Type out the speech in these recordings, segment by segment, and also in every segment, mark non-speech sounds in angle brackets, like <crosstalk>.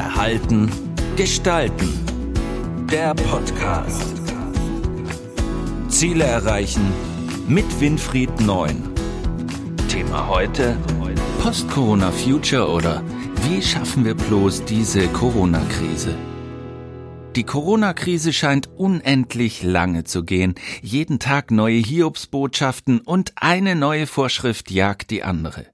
Verhalten, Gestalten. Der Podcast. Ziele erreichen mit Winfried Neun. Thema heute: Post-Corona Future oder wie schaffen wir bloß diese Corona-Krise? Die Corona-Krise scheint unendlich lange zu gehen. Jeden Tag neue Hiobsbotschaften und eine neue Vorschrift jagt die andere.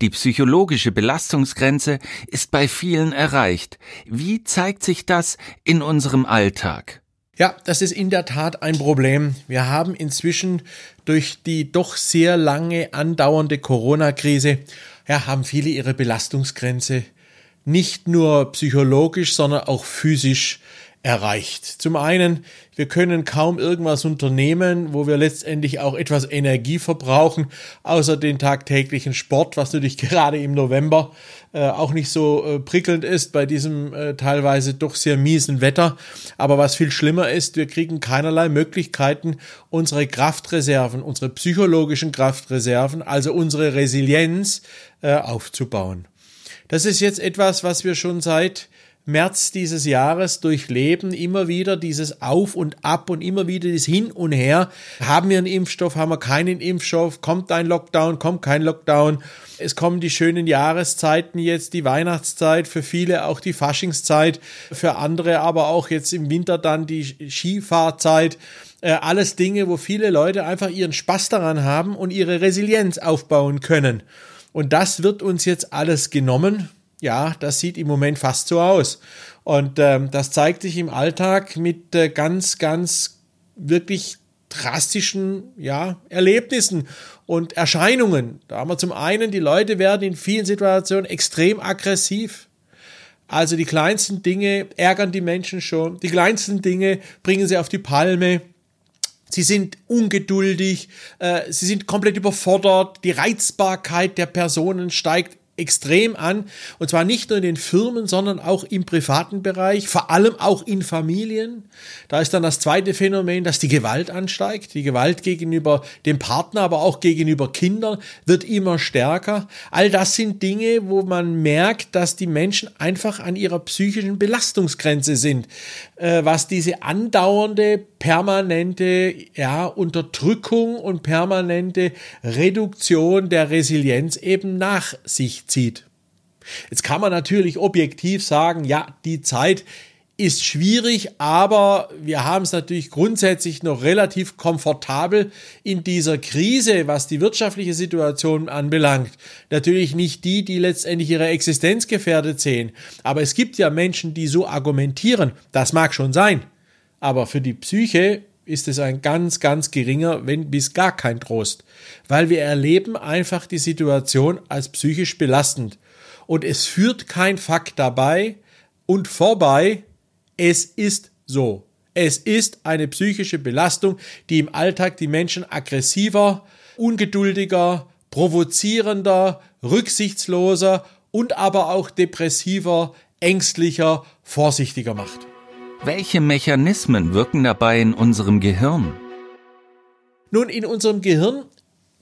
Die psychologische Belastungsgrenze ist bei vielen erreicht. Wie zeigt sich das in unserem Alltag? Ja, das ist in der Tat ein Problem. Wir haben inzwischen durch die doch sehr lange andauernde Corona-Krise, ja, haben viele ihre Belastungsgrenze nicht nur psychologisch, sondern auch physisch erreicht. Zum einen, wir können kaum irgendwas unternehmen, wo wir letztendlich auch etwas Energie verbrauchen, außer den tagtäglichen Sport, was natürlich <laughs> gerade im November äh, auch nicht so äh, prickelnd ist bei diesem äh, teilweise doch sehr miesen Wetter. Aber was viel schlimmer ist, wir kriegen keinerlei Möglichkeiten, unsere Kraftreserven, unsere psychologischen Kraftreserven, also unsere Resilienz äh, aufzubauen. Das ist jetzt etwas, was wir schon seit März dieses Jahres durchleben, immer wieder dieses Auf und Ab und immer wieder das Hin und Her. Haben wir einen Impfstoff, haben wir keinen Impfstoff, kommt ein Lockdown, kommt kein Lockdown. Es kommen die schönen Jahreszeiten jetzt, die Weihnachtszeit, für viele auch die Faschingszeit, für andere aber auch jetzt im Winter dann die Skifahrzeit. Äh, alles Dinge, wo viele Leute einfach ihren Spaß daran haben und ihre Resilienz aufbauen können. Und das wird uns jetzt alles genommen ja, das sieht im Moment fast so aus. Und ähm, das zeigt sich im Alltag mit äh, ganz, ganz wirklich drastischen ja, Erlebnissen und Erscheinungen. Da haben wir zum einen, die Leute werden in vielen Situationen extrem aggressiv. Also die kleinsten Dinge ärgern die Menschen schon. Die kleinsten Dinge bringen sie auf die Palme. Sie sind ungeduldig, äh, sie sind komplett überfordert, die Reizbarkeit der Personen steigt extrem an. Und zwar nicht nur in den Firmen, sondern auch im privaten Bereich, vor allem auch in Familien. Da ist dann das zweite Phänomen, dass die Gewalt ansteigt. Die Gewalt gegenüber dem Partner, aber auch gegenüber Kindern wird immer stärker. All das sind Dinge, wo man merkt, dass die Menschen einfach an ihrer psychischen Belastungsgrenze sind, äh, was diese andauernde, permanente ja, Unterdrückung und permanente Reduktion der Resilienz eben nach sich zieht. Jetzt kann man natürlich objektiv sagen, ja, die Zeit ist schwierig, aber wir haben es natürlich grundsätzlich noch relativ komfortabel in dieser Krise, was die wirtschaftliche Situation anbelangt. Natürlich nicht die, die letztendlich ihre Existenz gefährdet sehen. Aber es gibt ja Menschen, die so argumentieren. Das mag schon sein. Aber für die Psyche ist es ein ganz, ganz geringer, wenn bis gar kein Trost, weil wir erleben einfach die Situation als psychisch belastend. Und es führt kein Fakt dabei und vorbei, es ist so. Es ist eine psychische Belastung, die im Alltag die Menschen aggressiver, ungeduldiger, provozierender, rücksichtsloser und aber auch depressiver, ängstlicher, vorsichtiger macht. Welche Mechanismen wirken dabei in unserem Gehirn? Nun, in unserem Gehirn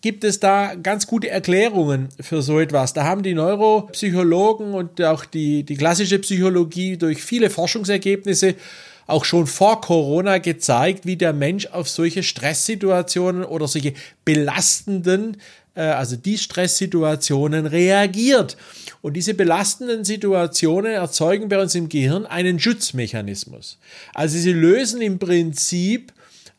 gibt es da ganz gute Erklärungen für so etwas. Da haben die Neuropsychologen und auch die, die klassische Psychologie durch viele Forschungsergebnisse auch schon vor Corona gezeigt, wie der Mensch auf solche Stresssituationen oder solche belastenden äh, also die Stresssituationen reagiert. Und diese belastenden Situationen erzeugen bei uns im Gehirn einen Schutzmechanismus. Also sie lösen im Prinzip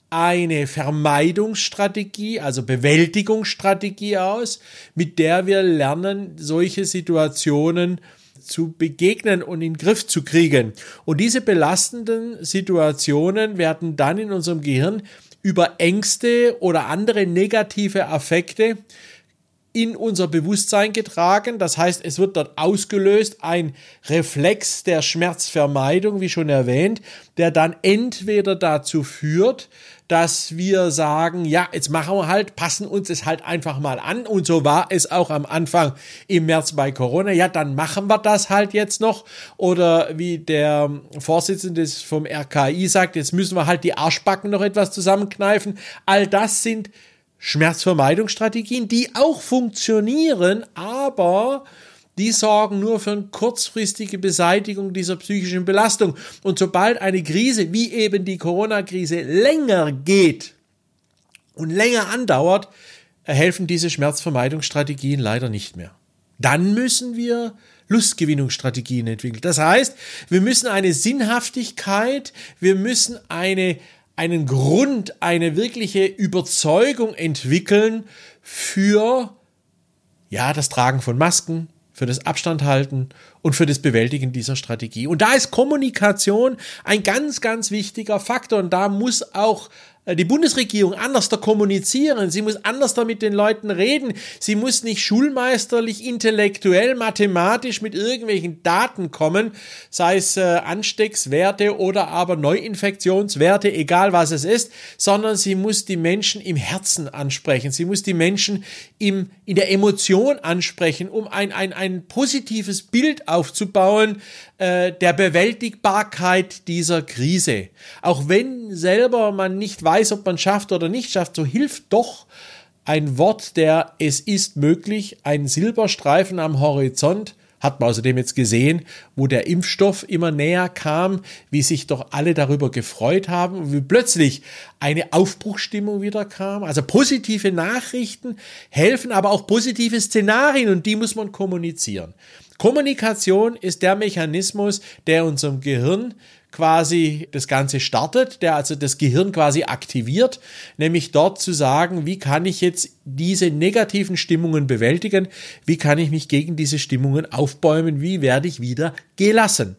eine Vermeidungsstrategie, also Bewältigungsstrategie aus, mit der wir lernen, solche Situationen zu begegnen und in den Griff zu kriegen. Und diese belastenden Situationen werden dann in unserem Gehirn über Ängste oder andere negative Affekte in unser Bewusstsein getragen. Das heißt, es wird dort ausgelöst ein Reflex der Schmerzvermeidung, wie schon erwähnt, der dann entweder dazu führt, dass wir sagen, ja, jetzt machen wir halt, passen uns es halt einfach mal an. Und so war es auch am Anfang im März bei Corona. Ja, dann machen wir das halt jetzt noch. Oder wie der Vorsitzende vom RKI sagt, jetzt müssen wir halt die Arschbacken noch etwas zusammenkneifen. All das sind Schmerzvermeidungsstrategien, die auch funktionieren, aber die sorgen nur für eine kurzfristige Beseitigung dieser psychischen Belastung. Und sobald eine Krise, wie eben die Corona-Krise, länger geht und länger andauert, helfen diese Schmerzvermeidungsstrategien leider nicht mehr. Dann müssen wir Lustgewinnungsstrategien entwickeln. Das heißt, wir müssen eine Sinnhaftigkeit, wir müssen eine, einen Grund, eine wirkliche Überzeugung entwickeln für ja, das Tragen von Masken, für das Abstandhalten und für das Bewältigen dieser Strategie. Und da ist Kommunikation ein ganz, ganz wichtiger Faktor. Und da muss auch äh, die Bundesregierung anders da kommunizieren, sie muss anders da mit den Leuten reden, sie muss nicht schulmeisterlich, intellektuell, mathematisch mit irgendwelchen Daten kommen, sei es äh, Ansteckswerte oder aber Neuinfektionswerte, egal was es ist, sondern sie muss die Menschen im Herzen ansprechen, sie muss die Menschen im, in der Emotion ansprechen, um ein, ein, ein positives Bild aufzubauen äh, der Bewältigbarkeit dieser Krise. Auch wenn selber man nicht weiß, ob man schafft oder nicht schafft, so hilft doch ein Wort der Es ist möglich, ein Silberstreifen am Horizont, hat man außerdem jetzt gesehen, wo der Impfstoff immer näher kam, wie sich doch alle darüber gefreut haben und wie plötzlich eine Aufbruchstimmung wieder kam. Also positive Nachrichten helfen, aber auch positive Szenarien und die muss man kommunizieren. Kommunikation ist der Mechanismus, der unserem Gehirn quasi das Ganze startet, der also das Gehirn quasi aktiviert, nämlich dort zu sagen, wie kann ich jetzt diese negativen Stimmungen bewältigen, wie kann ich mich gegen diese Stimmungen aufbäumen, wie werde ich wieder gelassen.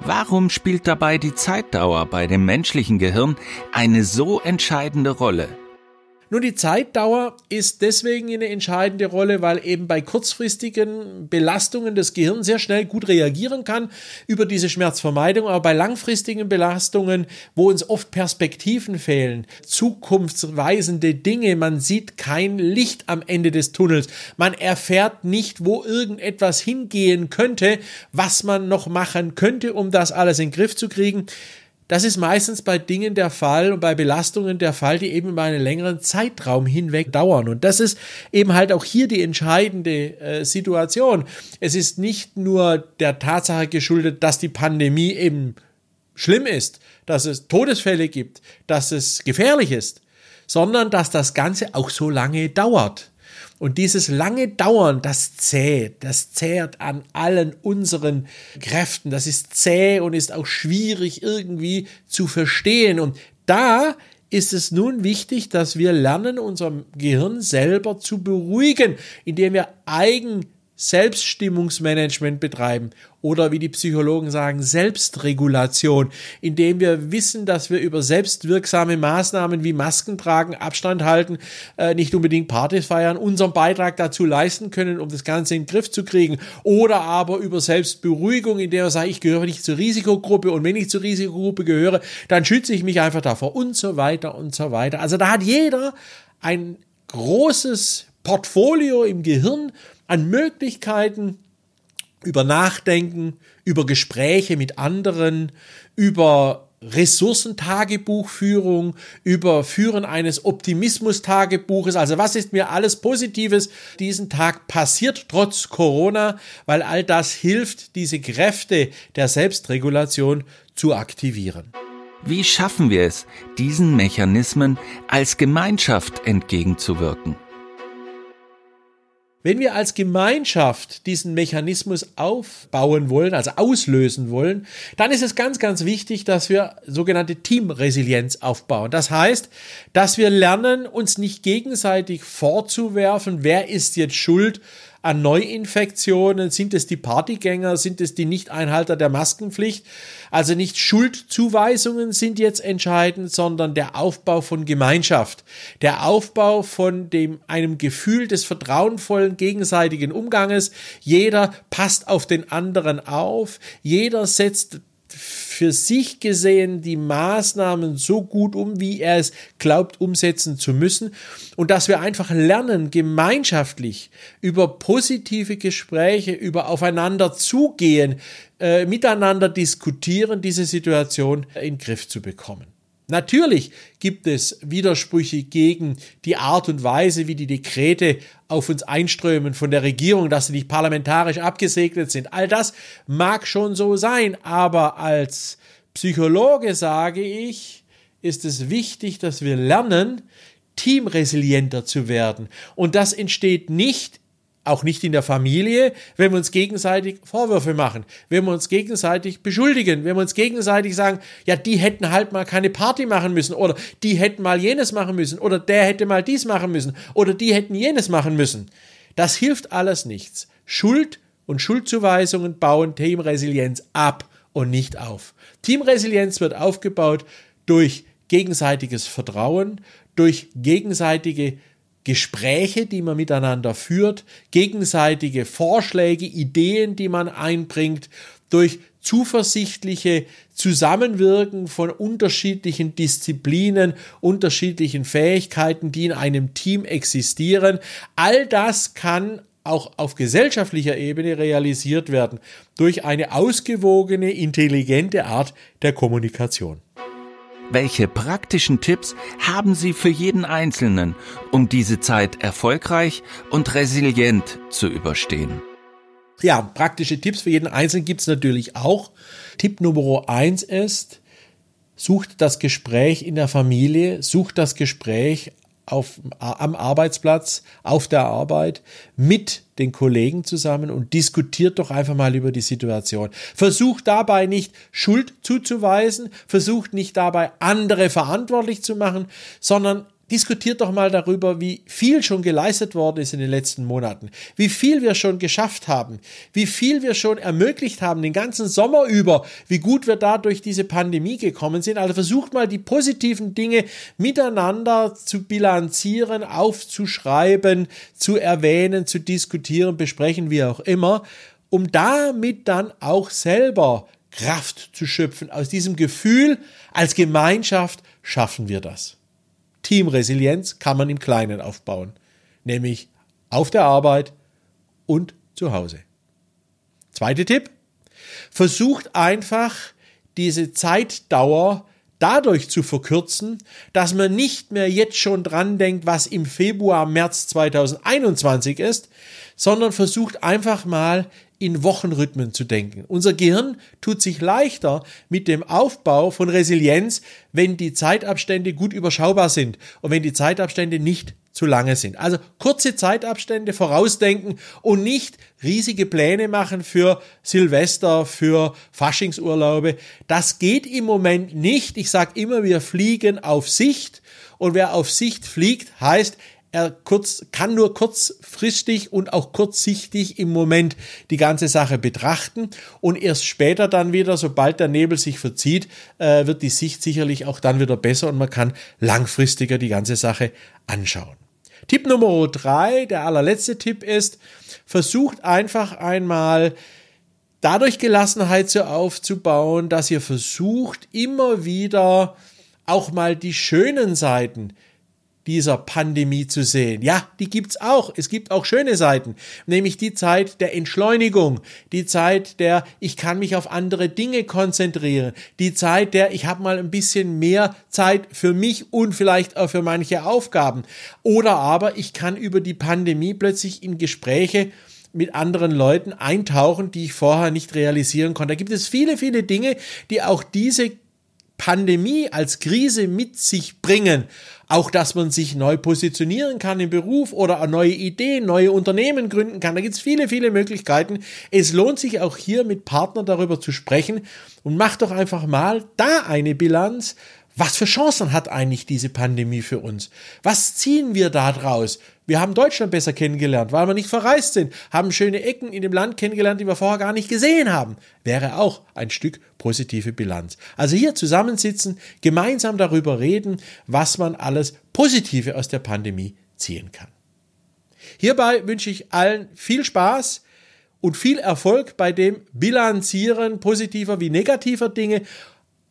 Warum spielt dabei die Zeitdauer bei dem menschlichen Gehirn eine so entscheidende Rolle? Nun, die Zeitdauer ist deswegen eine entscheidende Rolle, weil eben bei kurzfristigen Belastungen das Gehirn sehr schnell gut reagieren kann über diese Schmerzvermeidung, aber bei langfristigen Belastungen, wo uns oft Perspektiven fehlen, zukunftsweisende Dinge, man sieht kein Licht am Ende des Tunnels, man erfährt nicht, wo irgendetwas hingehen könnte, was man noch machen könnte, um das alles in den Griff zu kriegen, das ist meistens bei Dingen der Fall und bei Belastungen der Fall, die eben über einen längeren Zeitraum hinweg dauern. Und das ist eben halt auch hier die entscheidende äh, Situation. Es ist nicht nur der Tatsache geschuldet, dass die Pandemie eben schlimm ist, dass es Todesfälle gibt, dass es gefährlich ist, sondern dass das Ganze auch so lange dauert. Und dieses lange Dauern, das zählt, das zehrt an allen unseren Kräften. Das ist zäh und ist auch schwierig irgendwie zu verstehen. Und da ist es nun wichtig, dass wir lernen, unser Gehirn selber zu beruhigen, indem wir eigen Selbststimmungsmanagement betreiben oder wie die Psychologen sagen, Selbstregulation, indem wir wissen, dass wir über selbstwirksame Maßnahmen wie Masken tragen, Abstand halten, äh, nicht unbedingt Partys feiern, unseren Beitrag dazu leisten können, um das Ganze in den Griff zu kriegen oder aber über Selbstberuhigung, indem wir sagen, ich gehöre nicht zur Risikogruppe und wenn ich zur Risikogruppe gehöre, dann schütze ich mich einfach davor und so weiter und so weiter. Also da hat jeder ein großes Portfolio im Gehirn an Möglichkeiten über Nachdenken, über Gespräche mit anderen, über Ressourcentagebuchführung, über Führen eines Optimismus-Tagebuches. Also was ist mir alles Positives diesen Tag passiert, trotz Corona, weil all das hilft, diese Kräfte der Selbstregulation zu aktivieren. Wie schaffen wir es, diesen Mechanismen als Gemeinschaft entgegenzuwirken? Wenn wir als Gemeinschaft diesen Mechanismus aufbauen wollen, also auslösen wollen, dann ist es ganz, ganz wichtig, dass wir sogenannte Teamresilienz aufbauen. Das heißt, dass wir lernen, uns nicht gegenseitig vorzuwerfen, wer ist jetzt schuld an Neuinfektionen? Sind es die Partygänger? Sind es die Nichteinhalter der Maskenpflicht? Also nicht Schuldzuweisungen sind jetzt entscheidend, sondern der Aufbau von Gemeinschaft, der Aufbau von dem, einem Gefühl des vertrauenvollen gegenseitigen Umganges. Jeder passt auf den anderen auf. Jeder setzt für sich gesehen die Maßnahmen so gut um, wie er es glaubt umsetzen zu müssen und dass wir einfach lernen, gemeinschaftlich über positive Gespräche, über aufeinander zugehen, äh, miteinander diskutieren, diese Situation in den Griff zu bekommen. Natürlich gibt es Widersprüche gegen die Art und Weise, wie die Dekrete auf uns einströmen von der Regierung, dass sie nicht parlamentarisch abgesegnet sind. All das mag schon so sein, aber als Psychologe sage ich, ist es wichtig, dass wir lernen, teamresilienter zu werden. Und das entsteht nicht auch nicht in der Familie, wenn wir uns gegenseitig Vorwürfe machen, wenn wir uns gegenseitig beschuldigen, wenn wir uns gegenseitig sagen, ja, die hätten halt mal keine Party machen müssen oder die hätten mal jenes machen müssen oder der hätte mal dies machen müssen oder die hätten jenes machen müssen. Das hilft alles nichts. Schuld und Schuldzuweisungen bauen Teamresilienz ab und nicht auf. Teamresilienz wird aufgebaut durch gegenseitiges Vertrauen, durch gegenseitige Gespräche, die man miteinander führt, gegenseitige Vorschläge, Ideen, die man einbringt, durch zuversichtliche Zusammenwirken von unterschiedlichen Disziplinen, unterschiedlichen Fähigkeiten, die in einem Team existieren. All das kann auch auf gesellschaftlicher Ebene realisiert werden durch eine ausgewogene, intelligente Art der Kommunikation. Welche praktischen Tipps haben Sie für jeden Einzelnen, um diese Zeit erfolgreich und resilient zu überstehen? Ja, praktische Tipps für jeden Einzelnen gibt es natürlich auch. Tipp Nummer eins ist, sucht das Gespräch in der Familie, sucht das Gespräch auf, am Arbeitsplatz, auf der Arbeit mit den Kollegen zusammen und diskutiert doch einfach mal über die Situation. Versucht dabei nicht Schuld zuzuweisen, versucht nicht dabei andere verantwortlich zu machen, sondern Diskutiert doch mal darüber, wie viel schon geleistet worden ist in den letzten Monaten, wie viel wir schon geschafft haben, wie viel wir schon ermöglicht haben den ganzen Sommer über, wie gut wir da durch diese Pandemie gekommen sind. Also versucht mal die positiven Dinge miteinander zu bilanzieren, aufzuschreiben, zu erwähnen, zu diskutieren, besprechen, wie auch immer, um damit dann auch selber Kraft zu schöpfen. Aus diesem Gefühl, als Gemeinschaft schaffen wir das. Teamresilienz kann man im Kleinen aufbauen, nämlich auf der Arbeit und zu Hause. Zweiter Tipp, versucht einfach diese Zeitdauer dadurch zu verkürzen, dass man nicht mehr jetzt schon dran denkt, was im Februar, März 2021 ist, sondern versucht einfach mal in Wochenrhythmen zu denken. Unser Gehirn tut sich leichter mit dem Aufbau von Resilienz, wenn die Zeitabstände gut überschaubar sind und wenn die Zeitabstände nicht zu lange sind. Also kurze Zeitabstände vorausdenken und nicht riesige Pläne machen für Silvester, für Faschingsurlaube. Das geht im Moment nicht. Ich sage immer, wir fliegen auf Sicht und wer auf Sicht fliegt, heißt, er kurz, kann nur kurzfristig und auch kurzsichtig im Moment die ganze Sache betrachten und erst später dann wieder, sobald der Nebel sich verzieht, äh, wird die Sicht sicherlich auch dann wieder besser und man kann langfristiger die ganze Sache anschauen. Tipp Nummer drei, der allerletzte Tipp ist, versucht einfach einmal dadurch Gelassenheit so aufzubauen, dass ihr versucht, immer wieder auch mal die schönen Seiten dieser Pandemie zu sehen. Ja, die gibt's auch. Es gibt auch schöne Seiten, nämlich die Zeit der Entschleunigung, die Zeit der ich kann mich auf andere Dinge konzentrieren, die Zeit der ich habe mal ein bisschen mehr Zeit für mich und vielleicht auch für manche Aufgaben oder aber ich kann über die Pandemie plötzlich in Gespräche mit anderen Leuten eintauchen, die ich vorher nicht realisieren konnte. Da gibt es viele, viele Dinge, die auch diese Pandemie als Krise mit sich bringen. Auch, dass man sich neu positionieren kann im Beruf oder neue Ideen, neue Unternehmen gründen kann. Da gibt es viele, viele Möglichkeiten. Es lohnt sich auch hier mit Partnern darüber zu sprechen und macht doch einfach mal da eine Bilanz. Was für Chancen hat eigentlich diese Pandemie für uns? Was ziehen wir da draus? Wir haben Deutschland besser kennengelernt, weil wir nicht verreist sind, haben schöne Ecken in dem Land kennengelernt, die wir vorher gar nicht gesehen haben. Wäre auch ein Stück positive Bilanz. Also hier zusammensitzen, gemeinsam darüber reden, was man alles Positive aus der Pandemie ziehen kann. Hierbei wünsche ich allen viel Spaß und viel Erfolg bei dem Bilanzieren positiver wie negativer Dinge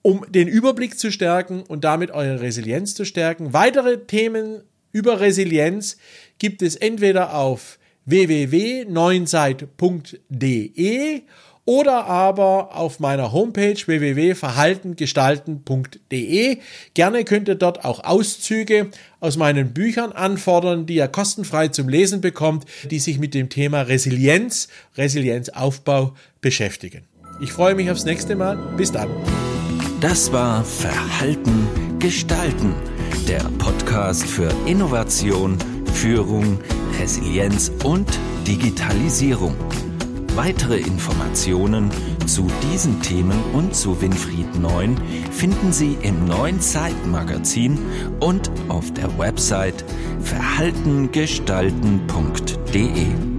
um den Überblick zu stärken und damit eure Resilienz zu stärken. Weitere Themen über Resilienz gibt es entweder auf www.neunseit.de oder aber auf meiner Homepage www.verhaltengestalten.de. Gerne könnt ihr dort auch Auszüge aus meinen Büchern anfordern, die ihr kostenfrei zum Lesen bekommt, die sich mit dem Thema Resilienz, Resilienzaufbau beschäftigen. Ich freue mich aufs nächste Mal. Bis dann. Das war Verhalten gestalten, der Podcast für Innovation, Führung, Resilienz und Digitalisierung. Weitere Informationen zu diesen Themen und zu Winfried Neun finden Sie im neuen Zeitmagazin und auf der Website verhaltengestalten.de.